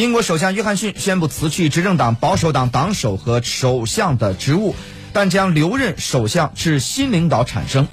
英国首相约翰逊宣布辞去执政党保守党党首和首相的职务但将留任首相至新领导产生。